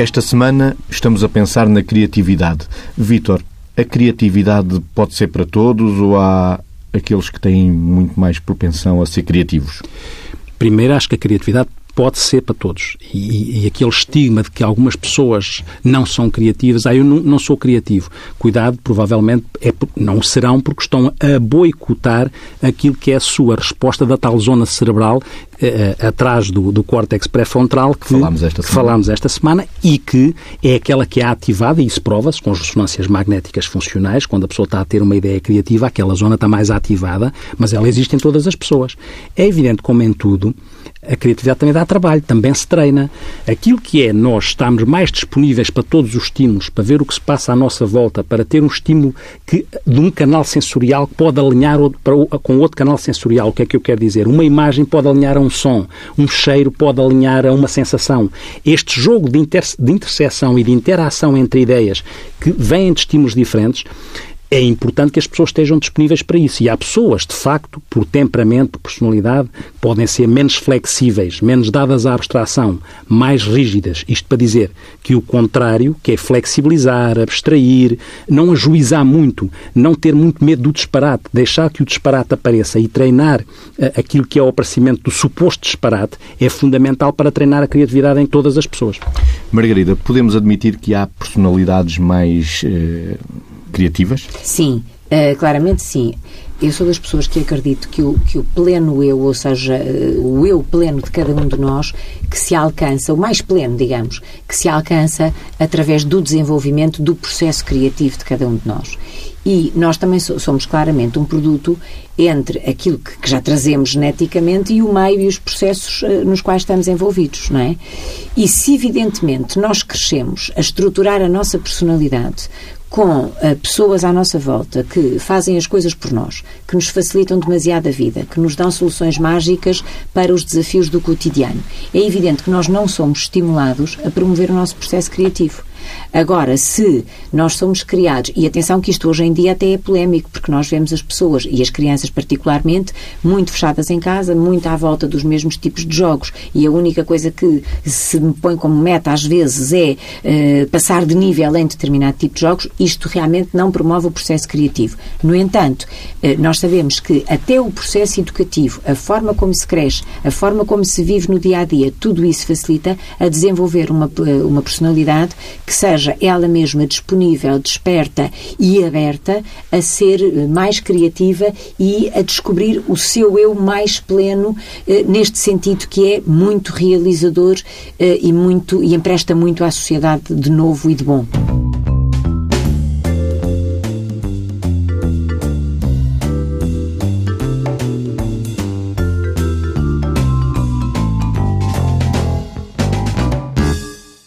Esta semana estamos a pensar na criatividade. Vítor, a criatividade pode ser para todos ou há aqueles que têm muito mais propensão a ser criativos? Primeiro, acho que a criatividade pode ser para todos. E, e, aquele estigma de que algumas pessoas não são criativas, ah, eu não, não sou criativo. Cuidado, provavelmente é, não serão porque estão a boicotar aquilo que é a sua resposta da tal zona cerebral eh, eh atrás do, do córtex pré-frontal que, falámos esta, que falámos esta semana e que é aquela que é ativada, e isso prova-se com as ressonâncias magnéticas funcionais, quando a pessoa está a ter uma ideia criativa, aquela zona está mais ativada, mas ela existe em todas as pessoas. É evidente, como em tudo, a criatividade também dá trabalho, também se treina. Aquilo que é nós estarmos mais disponíveis para todos os estímulos, para ver o que se passa à nossa volta, para ter um estímulo que, de um canal sensorial que pode alinhar para, com outro canal sensorial. O que é que eu quero dizer? Uma imagem pode alinhar a um som, um cheiro pode alinhar a uma sensação. Este jogo de, inter, de interseção e de interação entre ideias que vêm de estímulos diferentes é importante que as pessoas estejam disponíveis para isso. E há pessoas, de facto, por temperamento, por personalidade, podem ser menos flexíveis, menos dadas à abstração, mais rígidas. Isto para dizer que o contrário, que é flexibilizar, abstrair, não ajuizar muito, não ter muito medo do disparate, deixar que o disparate apareça e treinar uh, aquilo que é o aparecimento do suposto disparate, é fundamental para treinar a criatividade em todas as pessoas. Margarida, podemos admitir que há personalidades mais. Uh criativas? Sim, uh, claramente sim. Eu sou das pessoas que acredito que o, que o pleno eu, ou seja, uh, o eu pleno de cada um de nós, que se alcança, o mais pleno, digamos, que se alcança através do desenvolvimento do processo criativo de cada um de nós. E nós também somos claramente um produto entre aquilo que, já trazemos geneticamente e o meio e os processos uh, nos quais estamos envolvidos, não é? E se, evidentemente, nós crescemos a estruturar a nossa personalidade com uh, pessoas à nossa volta que fazem as coisas por nós, que nos facilitam demasiado a vida, que nos dão soluções mágicas para os desafios do cotidiano. É evidente que nós não somos estimulados a promover o nosso processo criativo. Agora, se nós somos criados, e atenção que isto hoje em dia até é polémico, porque nós vemos as pessoas, e as crianças particularmente, muito fechadas em casa, muito à volta dos mesmos tipos de jogos, e a única coisa que se me põe como meta às vezes é uh, passar de nível em determinado tipo de jogos, isto realmente não promove o processo criativo. No entanto, nós sabemos que até o processo educativo, a forma como se cresce, a forma como se vive no dia a dia, tudo isso facilita a desenvolver uma, eh, uma personalidade que seja ela mesma disponível, desperta e aberta a ser mais criativa e a descobrir o seu eu mais pleno, eh, neste sentido que é muito realizador eh, e, muito, e empresta muito à sociedade de novo e de bom.